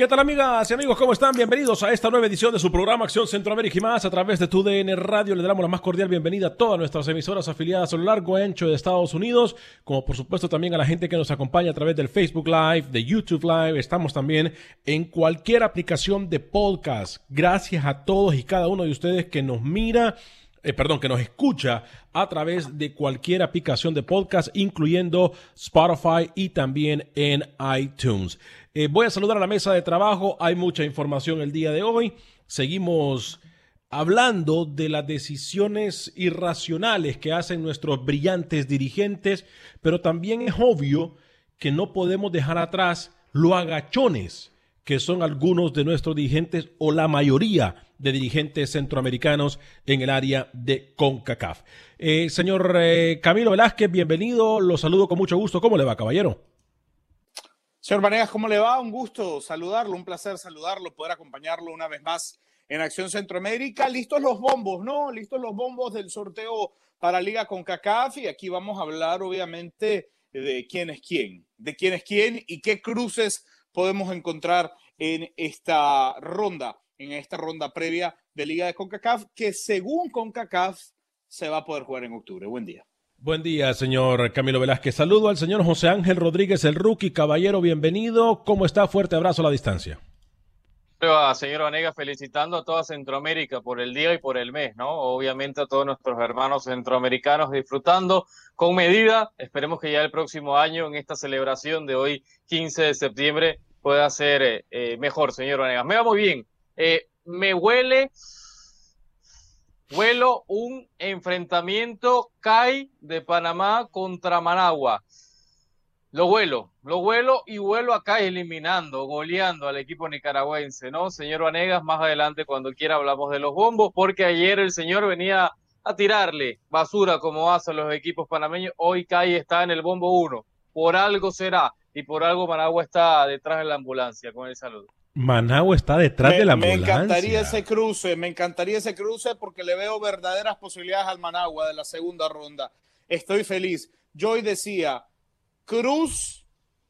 ¿Qué tal amigas y amigos? ¿Cómo están? Bienvenidos a esta nueva edición de su programa Acción Centroamérica y más a través de tu DN Radio. Le damos la más cordial bienvenida a todas nuestras emisoras afiliadas a lo largo y ancho de Estados Unidos, como por supuesto también a la gente que nos acompaña a través del Facebook Live, de YouTube Live. Estamos también en cualquier aplicación de podcast. Gracias a todos y cada uno de ustedes que nos mira eh, perdón, que nos escucha a través de cualquier aplicación de podcast, incluyendo Spotify y también en iTunes. Eh, voy a saludar a la mesa de trabajo. Hay mucha información el día de hoy. Seguimos hablando de las decisiones irracionales que hacen nuestros brillantes dirigentes, pero también es obvio que no podemos dejar atrás los agachones que son algunos de nuestros dirigentes o la mayoría de dirigentes centroamericanos en el área de CONCACAF. Eh, señor eh, Camilo Velázquez, bienvenido, lo saludo con mucho gusto. ¿Cómo le va, caballero? Señor Vanegas, ¿cómo le va? Un gusto saludarlo, un placer saludarlo, poder acompañarlo una vez más en Acción Centroamérica. Listos los bombos, ¿no? Listos los bombos del sorteo para Liga CONCACAF y aquí vamos a hablar obviamente de quién es quién, de quién es quién y qué cruces podemos encontrar en esta ronda, en esta ronda previa de Liga de CONCACAF, que según CONCACAF se va a poder jugar en octubre. Buen día. Buen día, señor Camilo Velázquez. Saludo al señor José Ángel Rodríguez, el rookie. Caballero, bienvenido. ¿Cómo está? Fuerte abrazo a la distancia. Señor Vanegas, felicitando a toda Centroamérica por el día y por el mes, ¿no? Obviamente a todos nuestros hermanos centroamericanos disfrutando con medida. Esperemos que ya el próximo año, en esta celebración de hoy, 15 de septiembre, pueda ser eh, mejor, señor Vanegas. Me va muy bien. Eh, me huele, huelo un enfrentamiento CAI de Panamá contra Managua. Lo vuelo, lo vuelo y vuelo acá eliminando, goleando al equipo nicaragüense, ¿no? Señor Vanegas, más adelante cuando quiera hablamos de los bombos, porque ayer el señor venía a tirarle basura como hacen los equipos panameños. Hoy CAI está en el bombo 1. Por algo será y por algo Managua está detrás de la ambulancia con el saludo. Managua está detrás de la ambulancia. Me encantaría ese cruce, me encantaría ese cruce porque le veo verdaderas posibilidades al Managua de la segunda ronda. Estoy feliz. Yo hoy decía, Cruz,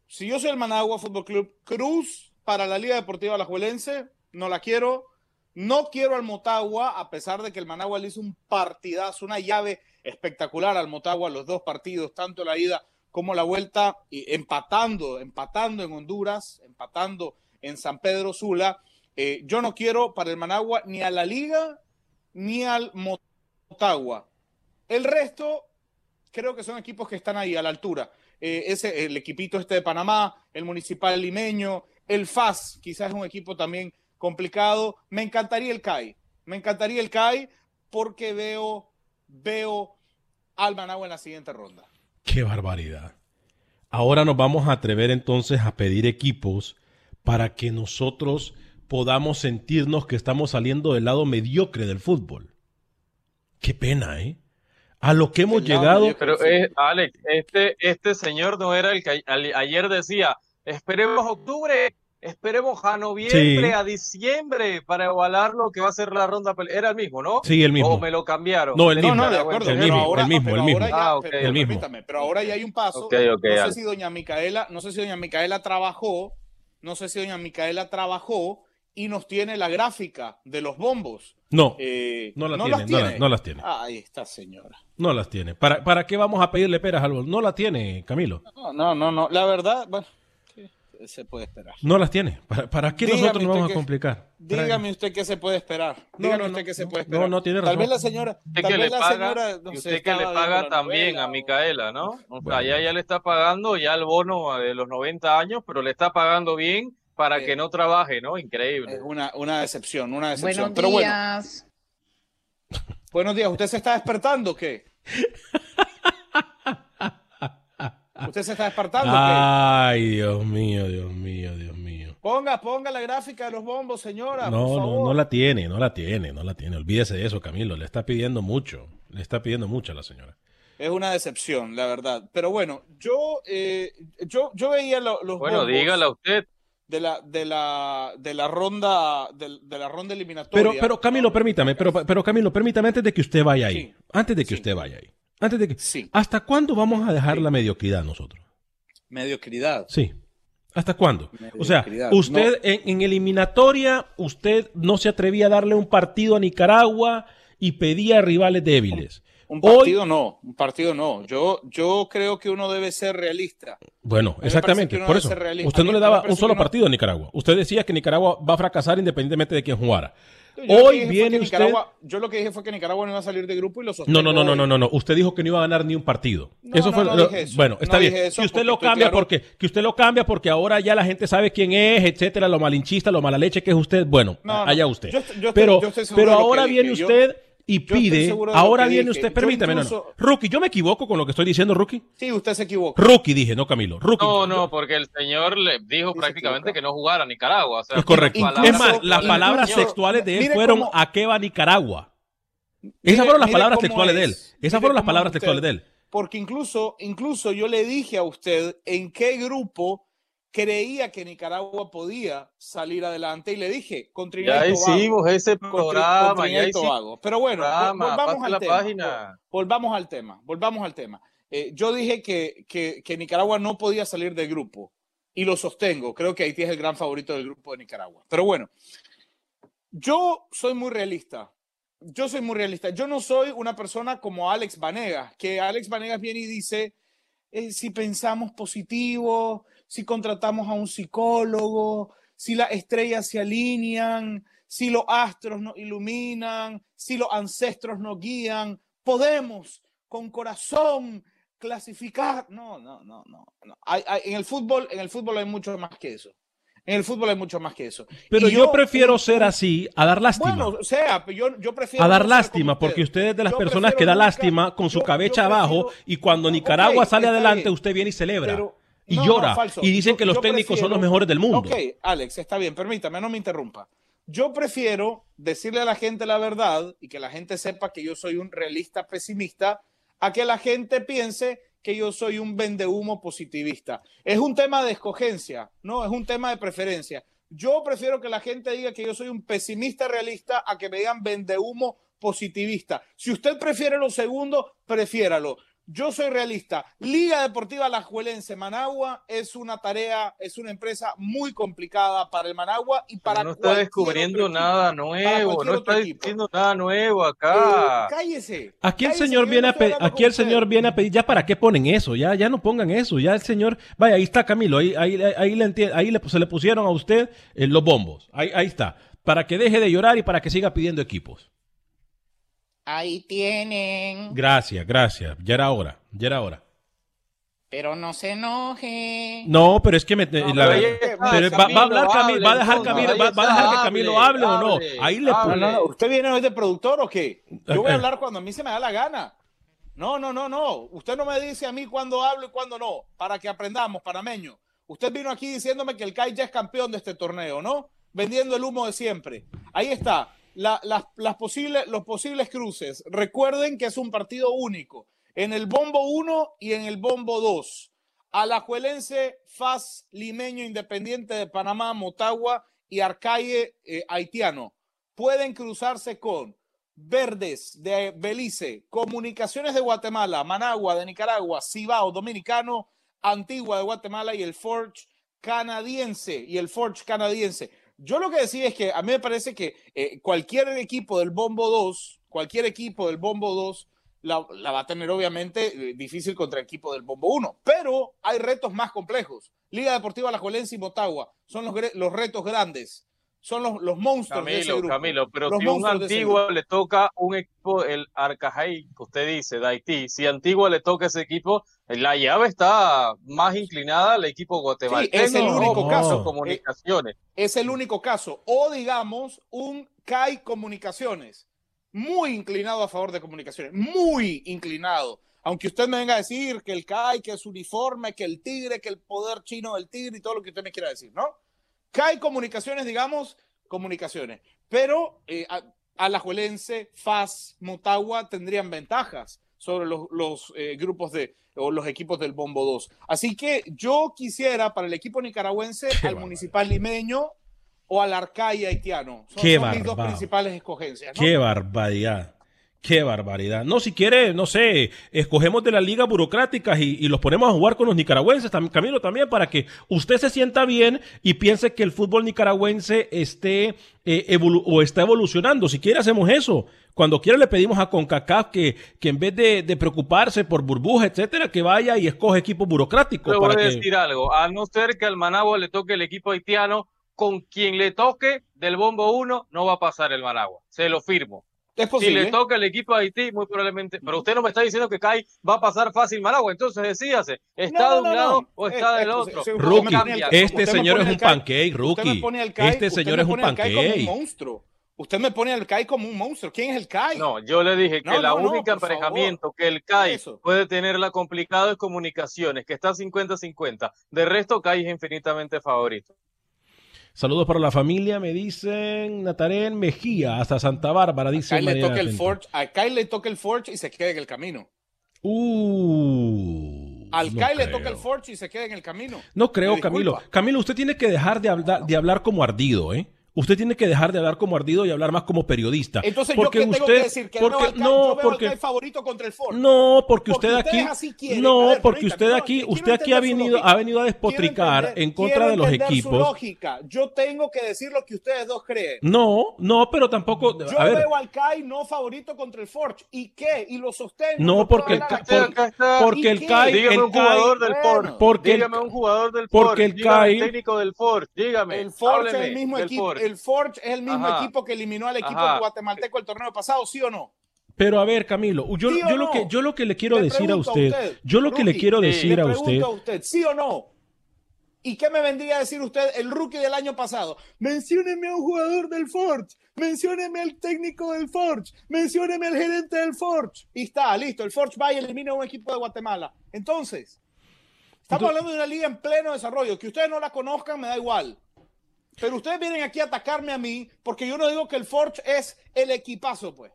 si yo soy el Managua Fútbol Club, Cruz para la Liga Deportiva Alajuelense, no la quiero. No quiero al Motagua, a pesar de que el Managua le hizo un partidazo, una llave espectacular al Motagua, los dos partidos, tanto la ida como la vuelta, y empatando, empatando en Honduras, empatando en San Pedro Sula. Eh, yo no quiero para el Managua ni a la Liga ni al Motagua. El resto creo que son equipos que están ahí a la altura. Eh, ese, el equipito este de Panamá, el Municipal Limeño, el FAS, quizás es un equipo también complicado. Me encantaría el CAI, me encantaría el CAI porque veo, veo al Managua en la siguiente ronda. Qué barbaridad. Ahora nos vamos a atrever entonces a pedir equipos para que nosotros podamos sentirnos que estamos saliendo del lado mediocre del fútbol. Qué pena, ¿eh? A lo que hemos llegado. Pero, eh, Alex, este, este señor no era el que ayer decía, esperemos octubre Esperemos a noviembre, a diciembre para evaluar lo que va a ser la ronda. Era el mismo, ¿no? Sí, el mismo. ¿O me lo cambiaron? No, el mismo. No, no, de acuerdo. El mismo, ahora, el mismo, el mismo. Ahora ya, Ah, pero, el mismo. permítame, pero ahora ya hay un paso. Ok, ok, no sé si doña Micaela, no sé si doña Micaela trabajó, no sé si doña Micaela trabajó y nos tiene la gráfica de los bombos. No, Eh, no, la las tiene, no, la- no las tiene. Ahí está, señora. No las tiene. ¿Para, ¿Para qué vamos a pedirle peras al bol? No la tiene, Camilo. No, no, no, no. La verdad, bueno, se puede esperar. No las tiene. ¿Para, para qué Dígame nosotros nos vamos usted a que- complicar? Dígame usted qué se puede esperar. No, Dígame no, usted no, qué se no, puede no, esperar. no, tiene Tal razón. vez la señora, Usted tal que vez le la paga, señora, no usted que le paga también novela a o- Micaela, ¿no? O sea, Bueno. ya ella le está pagando ya el bono de los 90 años, pero le está pagando bien para que no trabaje, ¿no? Increíble. Es una, una decepción, una decepción. Buenos Pero bueno, días. buenos días. ¿Usted se está despertando o qué? ¿Usted se está despertando o qué? Ay, Dios mío, Dios mío, Dios mío. Ponga, ponga la gráfica de los bombos, señora. No, por no, no la tiene, no la tiene, no la tiene. Olvídese de eso, Camilo. Le está pidiendo mucho. Le está pidiendo mucho a la señora. Es una decepción, la verdad. Pero bueno, yo, eh, yo, yo veía lo- los Bueno, bombos dígala usted. De la, de la, de la ronda, de, de la ronda eliminatoria. Pero, pero Camilo, permítame, pero, pero Camilo, permítame antes de que usted vaya ahí. Sí. Antes de que Sí. usted vaya ahí. Antes de que. Sí. ¿Hasta cuándo vamos a dejar la mediocridad nosotros? Mediocridad. Sí. ¿Hasta cuándo? O sea, usted en, en eliminatoria, usted no se atrevía a darle un partido a Nicaragua y pedía rivales débiles. Un Hoy- partido no, un partido no. Yo, yo creo que uno debe ser realista. Bueno, me exactamente, por eso. Usted no le daba un solo partido a Nicaragua. Usted decía que Nicaragua va a fracasar independientemente de quién jugara. Yo Hoy viene usted. Yo lo que dije fue que Nicaragua no iba a salir de grupo y lo sostengo No, no, no, no, no, no, no. Usted dijo que no iba a ganar ni un partido. No, eso fue no lo- dije eso. bueno, está bien. que usted lo cambia claro. porque que usted lo cambia porque ahora ya la gente sabe quién es, etcétera, lo malinchista, lo mala leche que es usted. Bueno, No, no. allá usted. Yo estoy- pero yo estoy seguro pero ahora viene usted y yo pide, ahora viene dije. usted, permítame, no, no. Rookie, yo me equivoco con lo que estoy diciendo, Rookie. Sí, usted se equivoca. Rookie dije, no Camilo. Rookie. No, no, porque el señor le dijo Sí, prácticamente que no jugara a Nicaragua. O sea, Es correcto. palabras- Es más, las incluso- palabras textuales de él fueron cómo- ¿a qué va Nicaragua? Mire- Esas fueron las palabras cómo textuales de él. es. Esas fueron las palabras es usted. textuales de él. Porque incluso, incluso yo le dije a usted en qué grupo creía que Nicaragua podía salir adelante y le dije con Trinidad Ya y Tobago. hicimos ese Con Tri- con programa, y Tobago. Pero bueno, programa, volvamos al la tema. página. Volvamos al tema, volvamos al tema. Eh, yo dije que, que, que Nicaragua no podía salir del grupo y lo sostengo. Creo que Haití es el gran favorito del grupo de Nicaragua. Pero bueno, yo soy muy realista. Yo soy muy realista. Yo no soy una persona como Alex Vanegas, que Alex Vanegas viene y dice, eh, si pensamos positivo, si contratamos a un psicólogo, si las estrellas se alinean, si los astros nos iluminan, si los ancestros nos guían, podemos con corazón clasificar. No, no, no, no. no. Hay- hay- en el fútbol, en el fútbol hay mucho más que eso. En el fútbol hay mucho más que eso. Pero yo, prefiero ser así a dar lástima. Bueno, o sea, yo, yo prefiero a dar lástima, porque usted es de las Yo personas que da nunca- lástima con su cabeza abajo prefiero- y cuando Nicaragua sale adelante bien. usted viene y celebra Pero- y no, no, llora falso. y dicen Yo- que los técnicos son los prefiero- mejores del mundo. Ok, Alex, está bien, permítame, no me interrumpa. Yo prefiero decirle a la gente la verdad y que la gente sepa que yo soy un realista pesimista a que la gente piense que yo soy un vendehumo positivista. Es un tema de escogencia, no, es un tema de preferencia. Yo prefiero que la gente diga que yo soy un pesimista realista a que me digan vendehumo positivista. Si usted prefiere lo segundo, prefiéralo. Yo soy realista. Liga Deportiva Alajuelense Managua es una tarea, es una empresa muy complicada para el Managua y para no está descubriendo nada equipo. Nuevo, no está equipo. diciendo nada nuevo Eh, acá. cállese. Aquí el cállese, señor viene no a estoy pe- hablando aquí el señor viene a pedir, ya para qué ponen eso, ya, ya no pongan eso, ya el señor, vaya, ahí está Camilo, ahí, ahí, ahí, le, enti- ahí le- se le pusieron a usted eh, los bombos, ahí, ahí está, para que deje de llorar y para que siga pidiendo equipos. Ahí tienen. Gracias, gracias, ya era hora, ya era hora. Pero no se enoje. No, pero es que me, No, la pero está, pero va, va a hablar Camilo, va a dejar Camilo, va, va a dejar que Camilo hable, hable, o no. Ahí le hable. no, no. ¿Usted viene hoy de productor o qué? Yo voy Eh, a hablar cuando a mí se me da la gana. No, no, no, no. Usted no me dice a mí cuándo hablo y cuándo no. Para que aprendamos, panameño. Usted vino aquí diciéndome que el CAI ya es campeón de este torneo, ¿no? vendiendo el humo de siempre. Ahí está. La- las, posibles, los posibles cruces. Recuerden que es un partido único. En el bombo 1 y en el bombo 2. Alajuelense, FAS, Limeño, Independiente de Panamá, Motagua y Arcaye eh, Haitiano. Pueden cruzarse con Verdes de Belice, Comunicaciones de Guatemala, Managua de Nicaragua, Cibao Dominicano, Antigua de Guatemala y el Forge canadiense y el Forge canadiense. Yo lo que decía es que a mí me parece que eh, cualquier equipo del Bombo 2, cualquier equipo del Bombo 2 la, la va a tener obviamente eh, difícil contra el equipo del Bombo 1, pero hay retos más complejos. Liga Deportiva Alajuelense y Motagua son los, los retos grandes, son los, los monstruos de ese Camilo, grupo. Camilo, pero Los si un Antigua le toca un equipo, el Arcajay, que usted dice, de Haití, si Antigua le toca ese equipo, la llave está más inclinada al equipo guatemalteco. es el único caso. Comunicaciones. Es el único caso. O digamos, un CAI Comunicaciones. Muy inclinado a favor de comunicaciones. Muy inclinado. Aunque usted me venga a decir que el CAI, que es uniforme, que el tigre, que el poder chino del tigre y todo lo que usted me quiera decir, ¿no? CAI Comunicaciones, digamos, comunicaciones. Pero eh, a- Alajuelense, FAS, Motagua tendrían ventajas sobre los, los, eh, grupos de o los equipos del Bombo 2. Así que yo quisiera para el equipo nicaragüense al Municipal Limeño o al Arcaya haitiano. Son, Qué son mis dos principales escogencias. ¿no? Qué barbaridad. Qué barbaridad. No, si quiere, no sé, escogemos de las ligas burocráticas y, y los ponemos a jugar con los nicaragüenses, tam- Camilo, también, para que usted se sienta bien y piense que el fútbol nicaragüense esté eh, evolu- o está evolucionando. Si quiere, hacemos eso. Cuando quiera, le pedimos a CONCACAF que, que en vez de, de preocuparse por burbujas, etcétera, que vaya y escoge equipos burocráticos. Le voy para a que... decir algo, a no ser que al Managua le toque el equipo haitiano, con quien le toque del bombo 1, no va a pasar el Managua. Se lo firmo. Es Si le toca el equipo de Haití, muy probablemente. Pero usted no me está diciendo que CAI va a pasar fácil Managua. Entonces decídase, ¿está No, de un no, lado no. o Eh, está del otro? Rookie, el- este me señor es un pancake, usted me rookie. pone al CAI- Este usted señor es un como pancake. un monstruo. Usted me pone al CAI como un monstruo. ¿Quién es el CAI? No, yo le dije que No, la no, no, única favor. emparejamiento que el CAI Eso. puede tenerla complicado es comunicaciones, que está 50-50. De resto, CAI es infinitamente favorito. Saludos para la familia, me dicen Natarén Mejía, hasta Santa Bárbara, dice Kai le toca el. Forge, a Kai le toca el Forge y se queda en el camino. Uh, Al no Kai le toca el Forge y se queda en el camino. No creo, Camilo. Camilo, usted tiene que dejar de hablar, de hablar como ardido, ¿eh? Usted tiene que dejar de hablar como ardido y hablar más como periodista. Entonces porque yo qué tengo usted, que decir que porque, Kai, no, yo veo porque al Kai favorito contra el Forge. no, porque, Porque usted aquí, así quieren. no, ver, porque usted no, aquí, usted aquí ha venido, ha venido a despotricar entender- en contra de los su equipos. lógica. Yo tengo que decir lo que ustedes dos creen. No, no, pero tampoco, Yo a ver, veo al Kai no favorito contra el Forge. ¿Y qué? Y lo sostengo. No, porque el porque ¿Y el? CAI, Dígame el un jugador CAI, del. Ford. Porque el- dígame un jugador del porque Ford. el dígame CAI- el técnico del Ford. Dígame. El Forge es el mismo equipo. El Forge es el mismo Ajá. equipo que eliminó al equipo Ajá. guatemalteco el torneo pasado, ¿sí o no? Pero a ver, Camilo, yo, ¿Sí o yo lo que yo lo que le quiero Le decir a usted, yo lo que le quiero decir le a pregunto usted, a usted, ¿sí o no? ¿Y qué me vendría a decir usted, el rookie del año pasado? Mencióneme a un jugador del Forge, mencióneme al técnico del Forge, mencióneme al gerente del Forge. Y está, listo, el Forge va y elimina a un equipo de Guatemala. Entonces, estamos Entonces- hablando de una liga en pleno desarrollo. Que ustedes no la conozcan me da igual. Pero ustedes vienen aquí a atacarme a mí porque yo no digo que el Forge es el equipazo, pues.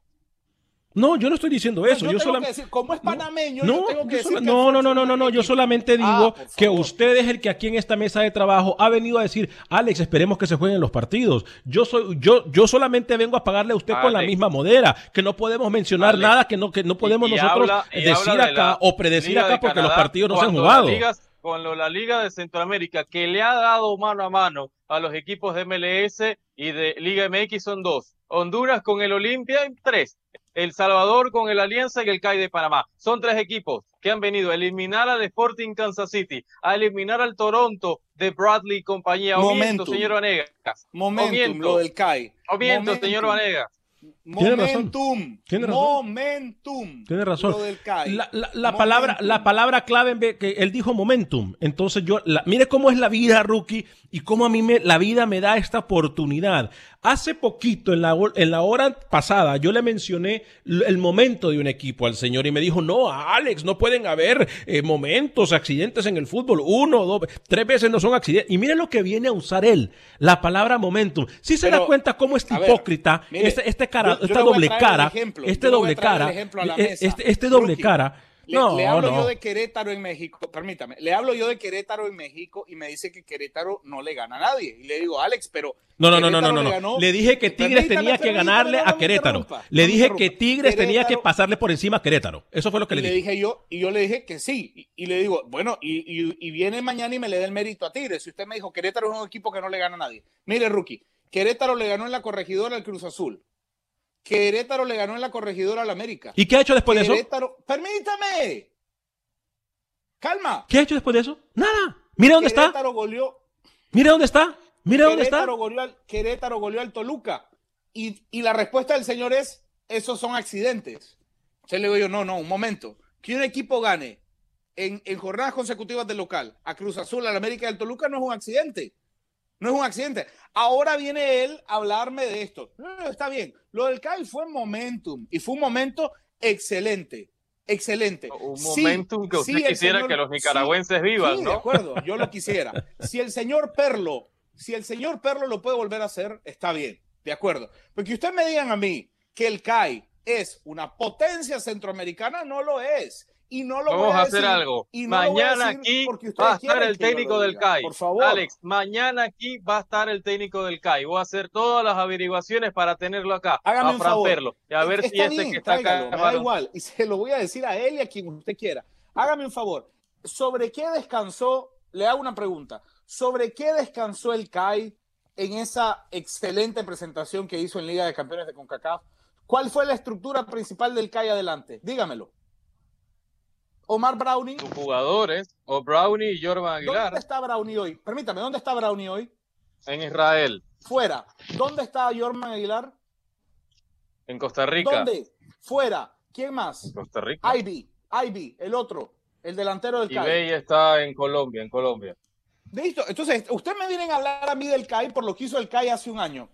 no, yo no estoy diciendo eso, yo, yo, solamente decir, como es panameño, no, yo tengo que yo decir que no, no, no, no, no, no, yo solamente Ah, digo que usted es el que aquí en esta mesa de trabajo ha venido a decir, Alex, esperemos que se jueguen los partidos. Yo soy, yo, yo solamente vengo a pagarle a usted con la misma modera, que no podemos mencionar Alex. nada, que no, que no podemos Y- y nosotros habla- decir de acá o predecir acá porque los partidos no se han jugado. La Liga, cuando la Liga de Centroamérica, que le ha dado mano a mano a los equipos de MLS y de Liga MX son dos. Honduras con el Olimpia, tres. El Salvador con el Alianza y el CAI de Panamá. Son tres equipos que han venido a eliminar al Sporting Kansas City, a eliminar al Toronto de Bradley y compañía. Momentum. señor Vanegas. O Momentum, miento. lo del CAI. O miento, Momentum. señor Vanegas. Tiene razón. Momentum. Tiene razón. Momentum. Tiene razón. Lo del CAI. La, la- la palabra, la palabra clave en vez- que él dijo momentum. Entonces yo, la- mire cómo es la vida, rookie, y cómo a mí me, la vida me da esta oportunidad. Hace poquito, en la, en la hora pasada, yo le mencioné el momento de un equipo al señor y me dijo, no, Alex, no pueden haber eh, momentos, accidentes en el fútbol. Uno, dos, tres veces no son accidentes. Y mire lo que viene a usar él, la palabra momentum. Si se da cuenta cómo es hipócrita, este, este cara, esta doble cara, este doble cara, este, este doble cara le, no, le hablo yo de Querétaro en México, permítame, le hablo yo de Querétaro en México y me dice que Querétaro no le gana a nadie. Y le digo, Alex, pero. No, no, no, no, no, no. Le, dije que Tigres tenía que ganarle a Querétaro. Le dije que Tigres tenía que pasarle por encima a Querétaro. Eso fue lo que le, dije. dije yo, y yo le dije que sí. Y, le digo, bueno, y, y, viene mañana y me le da el mérito a Tigres. Si usted me dijo, Querétaro es un equipo que no le gana a nadie. Mire, rookie, Querétaro le ganó en la corregidora al Cruz Azul. Querétaro le ganó en la corregidora al América. ¿Y qué ha hecho después de eso? Permítame. Calma. ¿Qué ha hecho después de eso? Nada. Mira dónde Querétaro está. Goleó. Mira dónde está. Mira dónde está. Goleó al, Querétaro goleó al Toluca. Y, y, la respuesta del señor es, esos son accidentes. Se le digo yo, no, no, un momento. Que un equipo gane en, en jornadas consecutivas de local a Cruz Azul, al América del Toluca, no es un accidente. No es un accidente. Ahora viene él a hablarme de esto. No, no, está bien. Lo del CAI fue momentum y fue un momento excelente excelente. Un momentum que usted quisiera que los nicaragüenses vivan, ¿no? De acuerdo, yo lo quisiera. Si el señor Perlo, si el señor Perlo lo puede volver a hacer, está bien, de acuerdo. Porque usted me digan a mí que el CAI es una potencia centroamericana, no lo es. Y no lo Vamos a, hacer algo. mañana aquí va a estar el técnico del CAI. Por favor. Alex, mañana aquí va a estar el técnico del CAI. Voy a hacer todas las averiguaciones para tenerlo acá. Hágame un favor. Y a ver si este que está acá. Me da igual. Y se lo voy a decir a él y a quien usted quiera. Hágame un favor. ¿Sobre qué descansó? Le hago una pregunta. ¿Sobre qué descansó el CAI en esa excelente presentación que hizo en Liga de Campeones de CONCACAF? ¿Cuál fue la estructura principal del CAI adelante? Dígamelo. Omar Browning. Sus jugadores, o Brownie y Jorman Aguilar. ¿Dónde está Brownie hoy? Permítame, ¿dónde está Brownie hoy? En Israel. Fuera. ¿Dónde está Jorman Aguilar? En Costa Rica. ¿Dónde? Fuera. ¿Quién más? Costa Rica. Ivy. Ivy, el otro, el delantero del CAI. Ibey está en Colombia, en Colombia. Listo. Entonces, usted me vienen a hablar a mí del CAI por lo que hizo el CAI hace un año.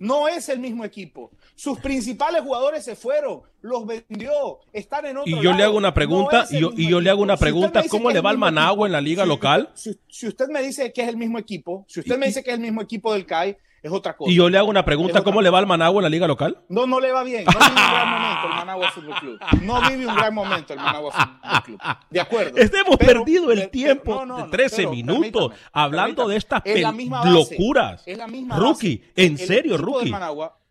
No es el mismo equipo. Sus principales jugadores se fueron, los vendió, están en otro Y yo le hago una pregunta, y, yo, y yo le hago una pregunta, ¿cómo le va al Managua en la liga local? Si, usted me dice que es el mismo equipo, si usted me dice que es el mismo equipo del CAI, es otra cosa. Y yo le hago una pregunta, ¿cómo le va al Managua en la liga local? No, no le va bien. No vive un gran momento el Managua Fútbol Club. No vive un gran momento el Managua Fútbol Club. De acuerdo. hemos perdido el tiempo de 13 minutos hablando de estas locuras. Es la misma Rookie, en serio, Rookie.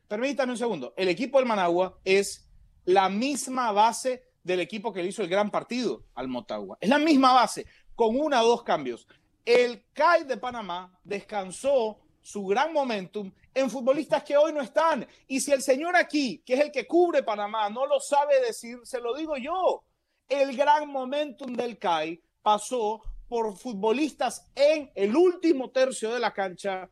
permítame un segundo. El equipo del Managua es la misma base del equipo que le hizo el gran partido al Motagua. Es la misma base, con una o dos cambios. El CAI de Panamá descansó su gran momentum en futbolistas que hoy no están. Y si el señor aquí, que es el que cubre Panamá, no lo sabe decir, se lo digo yo. El gran momentum del CAI pasó por futbolistas en el último tercio de la cancha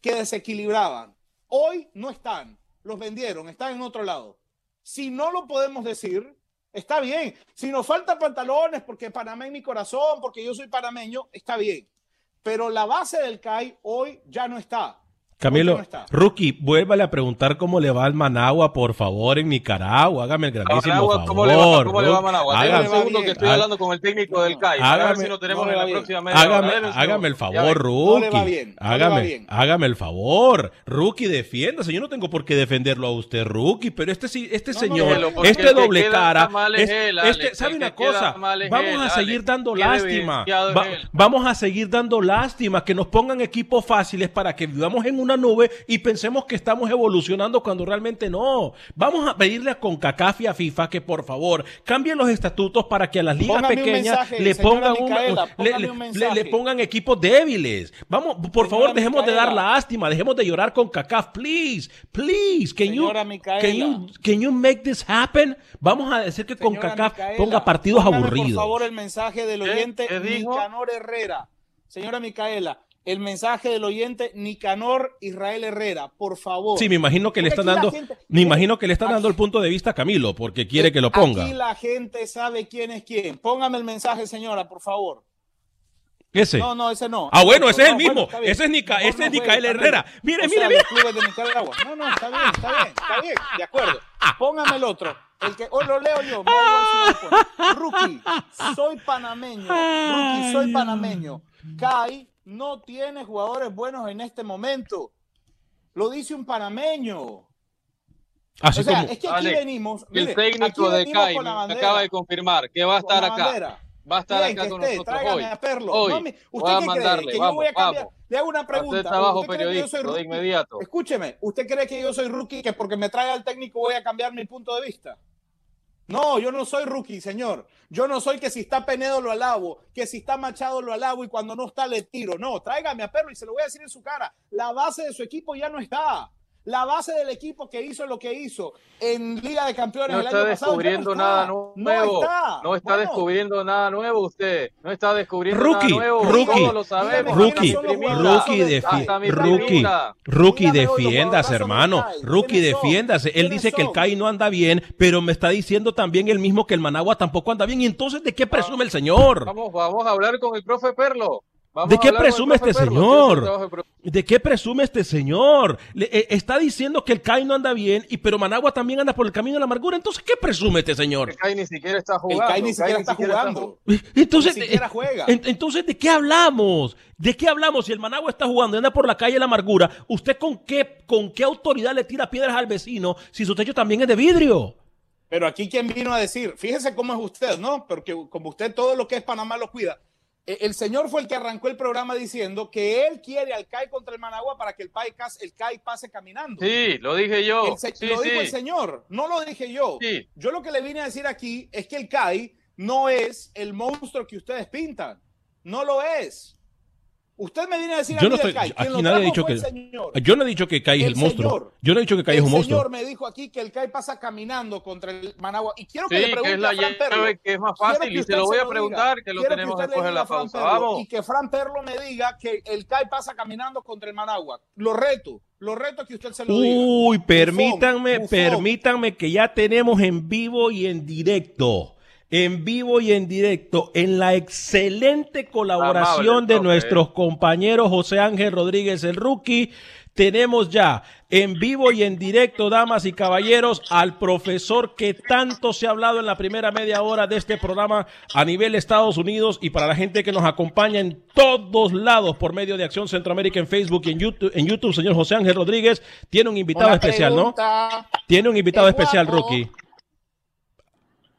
que desequilibraban. Hoy no están, los vendieron, están en otro lado. Si no lo podemos decir, está bien. Si nos faltan pantalones porque Panamá en mi corazón, porque yo soy panameño, está bien pero la base del CAI hoy ya no está. Camilo, Rookie, vuélvale a preguntar cómo le va al Managua, por favor, en Nicaragua. Hágame el grandísimo favor. ¿Cómo le va, cómo le va a Managua? Hágame, un segundo que estoy hablando con el técnico del CAI. Hágame, a ver si lo tenemos en la próxima media Hágame, hágame el favor, Rookie. No le va bien, hágame, bien. hágame el favor. Rookie, defiéndase. Yo no tengo por qué defenderlo a usted, Rookie, pero este, este señor, este doble cara, este, ¿sabe una cosa? Vamos a seguir dando lástima. Vamos a seguir dando lástima, que nos pongan equipos fáciles para que vivamos en un una nube y pensemos que estamos evolucionando cuando realmente no. Vamos a pedirle a CONCACAF y a FIFA que por favor cambien los estatutos para que a las ligas pequeñas le pongan le, pongan equipos débiles. Vamos, por favor, dejemos de dar lástima, dejemos de llorar con CACAF, please, please. Can you, can you, make this happen? Vamos a decir que CONCACAF ponga partidos aburridos. Por favor, el mensaje del oyente Nicanor Herrera. Señora Micaela, el mensaje del oyente Nicanor Israel Herrera, por favor. Sí, me imagino que le están dando, me imagino que le están dando el punto de vista a Camilo, porque quiere que lo ponga. Aquí la gente sabe quién es quién. Póngame el mensaje, señora, por favor. Ese. No, no, ese no. Ah, bueno, ese es el mismo. bueno, ese es, Nica, ese no es Nicael Herrera. Mire, O mire, mire. No, no, está bien, está bien, está bien. De acuerdo. Póngame el otro. El que hoy lo leo yo. Rookie, soy panameño. Rookie, soy panameño. Kai no tiene jugadores buenos en este momento. Lo dice un panameño. Así o sea, como. es que aquí Alex, venimos. El mire, técnico aquí de CAI acaba de confirmar que va a estar acá. bandera. Va a estar Bien, acá con esté, nosotros tráigame hoy. a Perlo. Hoy. ¿Usted qué mandarle, cree? Que vamos, yo voy a cambiar. vamos. Le hago una pregunta. trabajo ¿Usted cree que yo soy de inmediato. Escúcheme, ¿usted cree que yo soy rookie que porque me traiga el técnico voy a cambiar mi punto de vista? No, yo no soy rookie, señor. Yo no soy que si está Penedo lo alabo, que si está Machado lo alabo y cuando no está le tiro. No, tráigame a Perlo y se lo voy a decir en su cara. La base de su equipo ya no está. La base del equipo que hizo lo que hizo en Liga de Campeones No el está año pasado. ya descubriendo no nada está. nuevo. No está. No está Bueno, descubriendo nada nuevo usted. No está descubriendo Rookie, nada nuevo. rookie, Todos lo sabemos. Rookie, rookie, de rookie, rookie, los defiéndase, hermano. Rookie, defiéndase. Él ¿Quiénes dice que el? CAI no anda bien, pero me está diciendo también el mismo que el Managua tampoco anda bien. ¿Y entonces de qué presume el señor? Vamos, vamos a hablar con el profe Perlo. Vamos ¿De qué el presume este Perlo. señor? De pro- ¿De qué presume este señor? Le- eh, está diciendo que el CAI no anda bien, y pero Managua también anda por el camino de la amargura. Entonces, ¿qué presume este señor? El CAI ni siquiera está El jugando. Kai ni siquiera está jugando. Entonces, Ni siquiera eh, juega. entonces, ¿de qué hablamos? ¿De qué hablamos? Si el Managua está jugando y anda por la calle de la amargura, ¿usted con qué, con qué autoridad le tira piedras al vecino si su techo también es de vidrio? Pero aquí quien vino a decir, fíjese cómo es usted, ¿no? Porque como usted todo lo que es Panamá lo cuida. E- El señor fue el que arrancó el programa diciendo que él quiere al CAI contra el Managua para que el, cas- el CAI pase caminando. Sí, lo dije yo. El se- Sí, lo dijo el señor, no lo dije yo. Sí. Yo lo que le vine a decir aquí es que el CAI no es el monstruo que ustedes pintan. No lo es. Usted me viene a decir Yo a no mí del estoy- CAI. Quien aquí lo nadie ha dicho que- el señor. Yo no he dicho que CAI es El el monstruo. señor. Yo no he dicho que CAI es el un monstruo. señor me dijo aquí que el CAI pasa caminando contra el Managua. Y quiero que Sí, le que pregunte es la a Fran Perlo. llave que es más fácil que y se lo voy a diga. preguntar que lo Quiero tenemos usted le después de diga la pausa. Vamos. Y que Fran Perlo me diga que el CAI pasa caminando contra el Managua. Lo reto. Lo reto que usted se lo diga. Uy, permítanme, Bufón. permítanme que ya tenemos en vivo y en directo. En vivo y en directo, en la excelente colaboración Amable, de nuestros compañeros José Ángel Rodríguez, el rookie, tenemos ya en vivo y en directo, damas y caballeros, al profesor que tanto se ha hablado en la primera media hora de este programa a nivel Estados Unidos y para la gente que nos acompaña en todos lados por medio de Acción Centroamérica en Facebook y en YouTube, en YouTube señor José Ángel Rodríguez, tiene un invitado Una especial, ¿no? Tiene un invitado Es especial, rookie.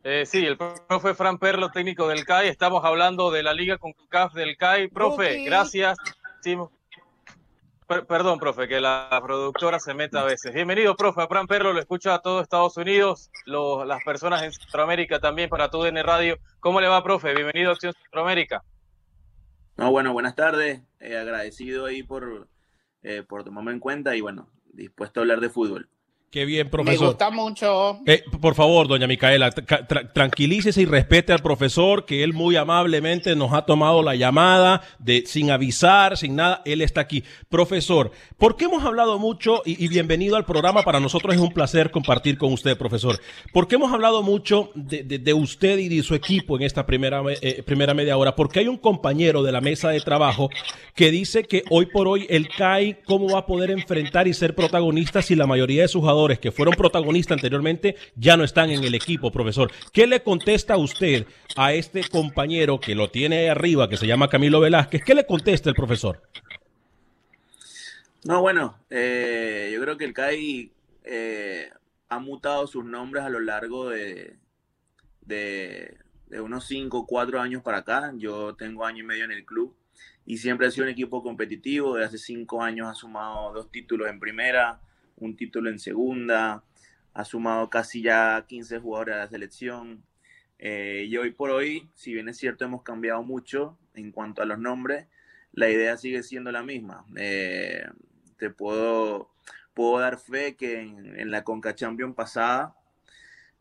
Eh, sí, el profe Fran Perlo, técnico del CAI. Estamos hablando de la liga con CAF del CAI. Profe, gracias. Sí, per- perdón, profe, que la productora se meta a veces. Bienvenido, profe. Fran Perlo lo escucha a todo Estados Unidos, los- las personas en Centroamérica también para tu DN Radio. ¿Cómo le va, profe? Bienvenido a Acción Centroamérica. No, bueno, buenas tardes. Eh, agradecido ahí por, eh, por tomarme en cuenta y bueno, dispuesto a hablar de fútbol. Qué bien, Me profesor. gusta mucho. Eh, por favor, doña Micaela, tra- tra- tranquilícese y respete al profesor, que él muy amablemente nos ha tomado la llamada de sin avisar, sin nada. Él está aquí. Profesor, porque hemos hablado mucho y, y bienvenido al programa. Para nosotros es un placer compartir con usted, profesor. Porque hemos hablado mucho de, de- de usted y de su equipo en esta primera, me- eh, primera media hora. Porque hay un compañero de la mesa de trabajo que dice que hoy por hoy el CAI, ¿cómo va a poder enfrentar y ser protagonista si la mayoría de sus que fueron protagonistas anteriormente ya no están en el equipo, profesor? ¿Qué le contesta usted a este compañero que lo tiene ahí arriba, que se llama Camilo Velázquez? ¿Qué le contesta el profesor? No, bueno, eh, yo creo que el CAI eh, ha mutado sus nombres a lo largo de, de, de unos 5 o 4 años para acá. Yo tengo año y medio en el club y siempre ha sido un equipo competitivo. De hace 5 años ha sumado dos títulos en primera, un título en segunda, ha sumado casi ya 15 jugadores a la selección. Eh, y hoy por hoy, si bien es cierto, hemos cambiado mucho en cuanto a los nombres, la idea sigue siendo la misma. Eh, te puedo, puedo dar fe que en, en la Conca Champion pasada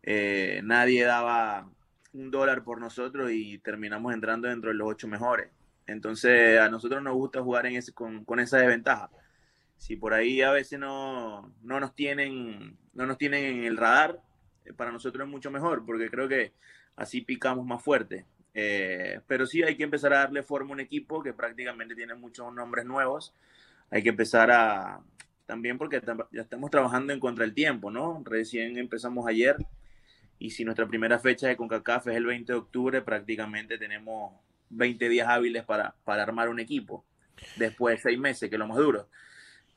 eh, nadie daba un dólar por nosotros y terminamos entrando dentro de los ocho mejores. Entonces a nosotros nos gusta jugar en ese, con, con esa desventaja. Si por ahí a veces no, no, nos tienen, no nos tienen en el radar, eh, para nosotros es mucho mejor porque creo que así picamos más fuerte. Eh, pero sí hay que empezar a darle forma a un equipo que prácticamente tiene muchos nombres nuevos. Hay que empezar a, también porque ya estamos trabajando en contra el tiempo, ¿no? Recién empezamos ayer y si nuestra primera fecha de CONCACAF es el 20 de octubre, prácticamente tenemos 20 días hábiles para, para armar un equipo, después de seis meses, que es lo más duro.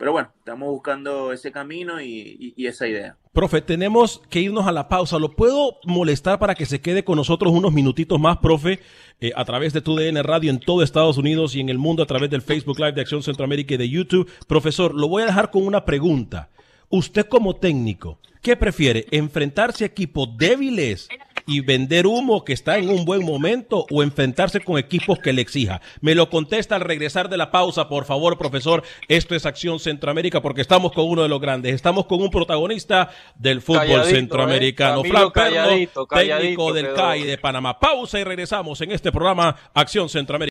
Pero bueno, estamos buscando ese camino y, esa idea. Profe, tenemos que irnos a la pausa. ¿Lo puedo molestar para que se quede con nosotros unos minutitos más, profe, eh, a través de tu DN Radio en todo Estados Unidos y en el mundo a través del Facebook Live de Acción Centroamérica y de YouTube? Profesor, lo voy a dejar con una pregunta. Usted como técnico, ¿qué prefiere? ¿Enfrentarse a equipos débiles y vender humo que está en un buen momento o enfrentarse con equipos que le exija? Me lo contesta al regresar de la pausa, por favor, profesor. Esto es Acción Centroamérica porque estamos con uno de los grandes. Estamos con un protagonista del fútbol centroamericano, eh. Frank Perlo, técnico del CAI de Panamá. Pausa y regresamos en este programa Acción Centroamérica.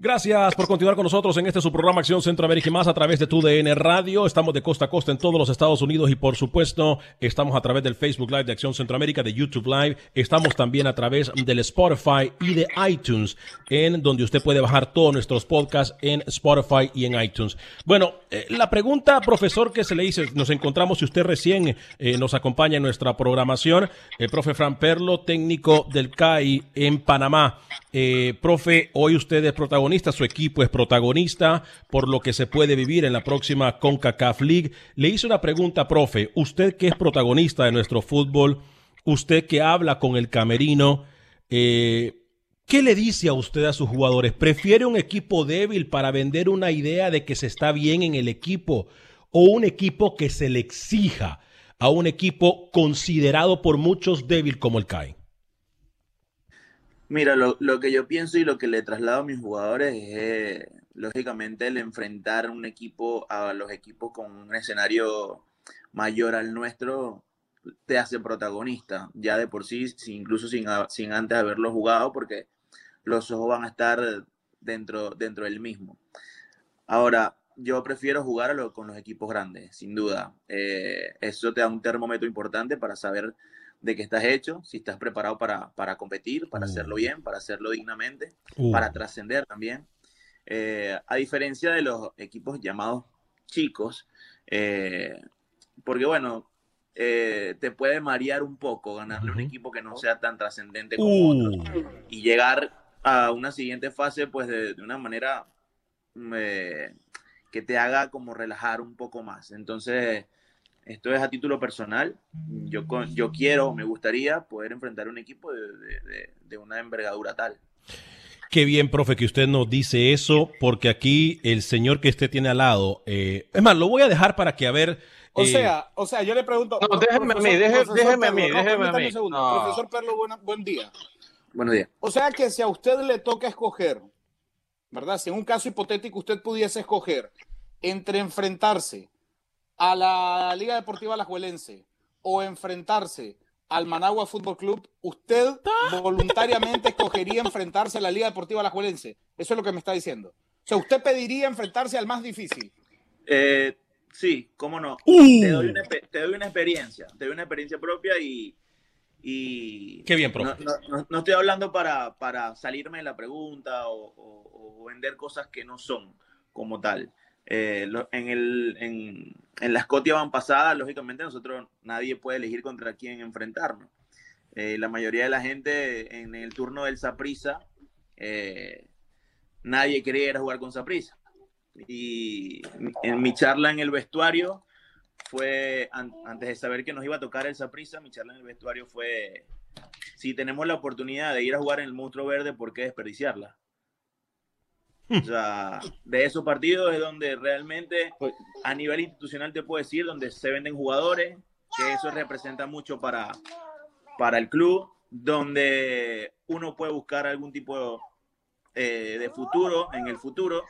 Gracias por continuar con nosotros en este su programa Acción Centroamérica y más a través de tu DN Radio. Estamos de costa a costa en todos los Estados Unidos y por supuesto estamos a través del Facebook Live de Acción Centroamérica, de YouTube Live. Estamos también a través del Spotify y de iTunes, en donde usted puede bajar todos nuestros podcasts en Spotify y en iTunes. Bueno, eh, la pregunta, profesor, que se le dice, nos encontramos si usted recién eh, nos acompaña en nuestra programación, el profe Fran Perlo, técnico del CAI en Panamá. Eh, profe, hoy usted es protagonista, su equipo es protagonista por lo que se puede vivir en la próxima CONCACAF League. Le hice una pregunta, profe, usted que es protagonista de nuestro fútbol, usted que habla con el camerino, eh, ¿qué le dice a usted a sus jugadores? ¿Prefiere un equipo débil para vender una idea de que se está bien en el equipo o un equipo que se le exija a un equipo considerado por muchos débil como el CAI? Mira, lo, lo, que yo pienso y lo que le traslado a mis jugadores es, eh, lógicamente, el enfrentar un equipo a los equipos con un escenario mayor al nuestro te hace protagonista, ya de por sí, incluso sin, sin antes haberlo jugado, porque los ojos van a estar dentro, dentro del mismo. Ahora, yo prefiero jugar con los equipos grandes, sin duda. Eh, eso te da un termómetro importante para saber de qué estás hecho, si estás preparado para, para competir, para hacerlo uh. bien, para hacerlo dignamente, uh. para trascender también. Eh, a diferencia de los equipos llamados chicos, eh, porque bueno, eh, te puede marear un poco ganarle a un equipo que no sea tan trascendente como uh. otros y llegar a una siguiente fase pues de, de una manera que te haga como relajar un poco más. Entonces, esto es a título personal. Yo, yo quiero, me gustaría poder enfrentar un equipo de, una envergadura tal. Qué bien, profe, que usted nos dice eso, porque aquí el señor que usted tiene al lado, eh, es más, lo voy a dejar para que a ver. O eh, sea, o sea, yo le pregunto. No, déjeme a mí, déjeme, a mí, déjeme a mí. Profesor Perlo, buen día. Buenos días. O sea que si a usted le toca escoger, ¿verdad? Si en un caso hipotético usted pudiese escoger entre enfrentarse a la Liga Deportiva Alajuelense o enfrentarse al Managua Fútbol Club, usted voluntariamente escogería enfrentarse a la Liga Deportiva Alajuelense. Eso es lo que me está diciendo. O sea, usted pediría enfrentarse al más difícil. Eh, sí, cómo no. Uh. Te, doy una, experiencia, te doy una experiencia propia y... Qué bien, profe. No, estoy hablando para, para, salirme de la pregunta o vender cosas que no son como tal. Eh, en, el, en, en, la lógicamente nosotros nadie puede elegir contra quién enfrentarnos. Eh, la mayoría de la gente en el turno del Saprisa, eh, nadie quería ir a jugar con Saprisa. Y en mi charla en el vestuario fue, antes de saber que nos iba a tocar el Saprisa, mi charla en el vestuario fue, si tenemos la oportunidad de ir a jugar en el Monstruo Verde, ¿por qué desperdiciarla? O sea, de esos partidos es donde realmente a nivel institucional te puedo decir, donde se venden jugadores, que eso representa mucho para, para el club, donde uno puede buscar algún tipo eh, de futuro en el futuro.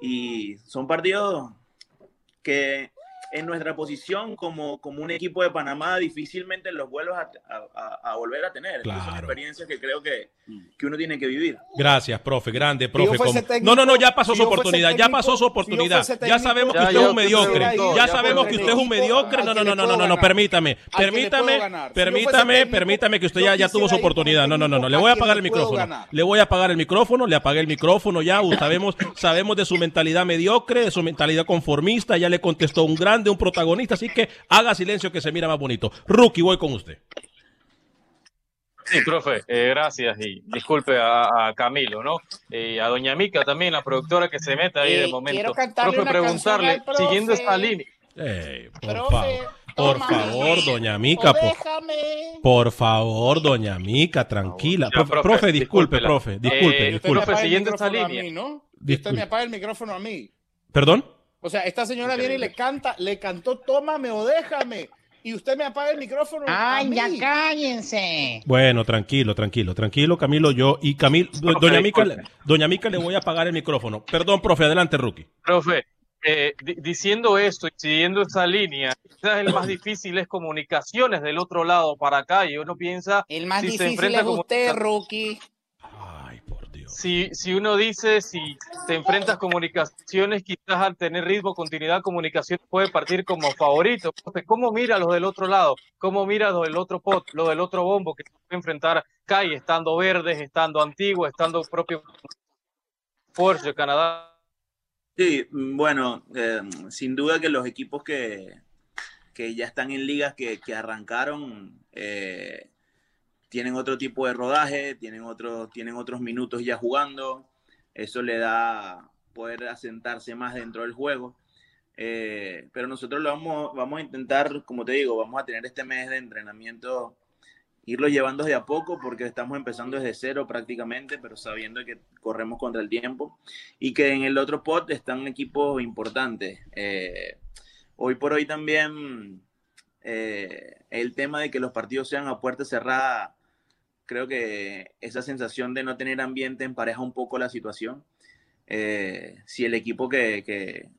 Y son partidos que en nuestra posición como, como un equipo de Panamá difícilmente los vuelvas a, volver a tener. Claro. Son experiencias que creo que, que, uno tiene que vivir. Gracias, profe, grande, profe. no, no, no, ya pasó su oportunidad, ya pasó su oportunidad. ya sabemos que usted es un mediocre. Ya, sabemos que usted es un mediocre. No, no, no, no, no, no, permítame. Permítame, permítame, permítame que usted ya, ya tuvo su oportunidad. No, no, no, no, le voy a apagar el micrófono. Le voy a apagar el micrófono, le apagué el micrófono ya. Sabemos, sabemos de su mentalidad mediocre, de su mentalidad conformista. Ya le contestó un gran de un protagonista, así que haga silencio que se mira más bonito. Rookie, voy con usted. Sí, profe, eh, gracias y disculpe a, Camilo, ¿no? Y a Doña Mica también, la productora que se mete ahí de momento. Profe, preguntarle, siguiendo esta línea. por favor. Por favor, doña Mica. Por, favor, doña Mica, tranquila. profe, disculpe, profe, disculpe, disculpe. Profe, siguiendo esta línea. Usted me apaga el micrófono a mí. ¿Perdón? O sea, esta señora viene y le canta, le cantó, tómame o déjame. Y usted me apaga el micrófono. Ay, ya cállense. Bueno, tranquilo, tranquilo, tranquilo, Camilo, yo y Camilo, doña Mica, doña Mica le voy a apagar el micrófono. Perdón, profe, adelante, Rookie. Profe, eh, diciendo esto y siguiendo esta línea, quizás el más difícil es comunicaciones del otro lado para acá y uno piensa... El más difícil es usted, Rookie si, si uno dice, si te enfrentas comunicaciones, quizás al tener ritmo, continuidad, comunicación puede partir como favorito. ¿Cómo mira los del otro lado? ¿Cómo mira los del otro pot, lo del otro bombo que puede enfrentar Kai, estando verdes, estando antiguo, estando propio Porsche, Canadá? Sí, bueno, eh, sin duda que los equipos que, que ya están en ligas que, que arrancaron, eh, tienen otro tipo de rodaje, tienen, otro, tienen otros minutos ya jugando, eso le da poder asentarse más dentro del juego. Eh, pero nosotros lo vamos, vamos a intentar, como te digo, vamos a tener este mes de entrenamiento, irlo llevando de a poco porque estamos empezando desde cero prácticamente, pero sabiendo que corremos contra el tiempo y que en el otro pot están equipos importantes. Eh, hoy por hoy también eh, el tema de que los partidos sean a puerta cerrada creo que esa sensación de no tener ambiente empareja un poco la situación. Eh, si el equipo que,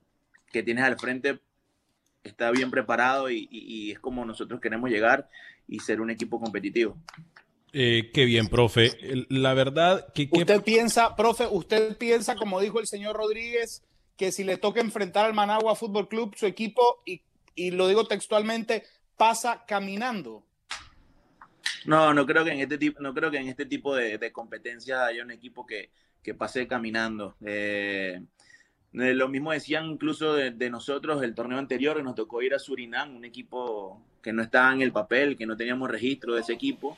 que, tienes al frente está bien preparado y, es como nosotros queremos llegar y ser un equipo competitivo. Eh, qué bien, profe. La verdad que... Usted piensa, profe, usted piensa, como dijo el señor Rodríguez, que si le toca enfrentar al Managua Fútbol Club, su equipo, y, y lo digo textualmente, pasa caminando. No, no creo que en este tipo, no creo que en este tipo de, competencia haya un equipo que, pase caminando. Eh, eh, lo mismo decían incluso de, nosotros el torneo anterior, que nos tocó ir a Surinam, un equipo que no estaba en el papel, que no teníamos registro de ese equipo.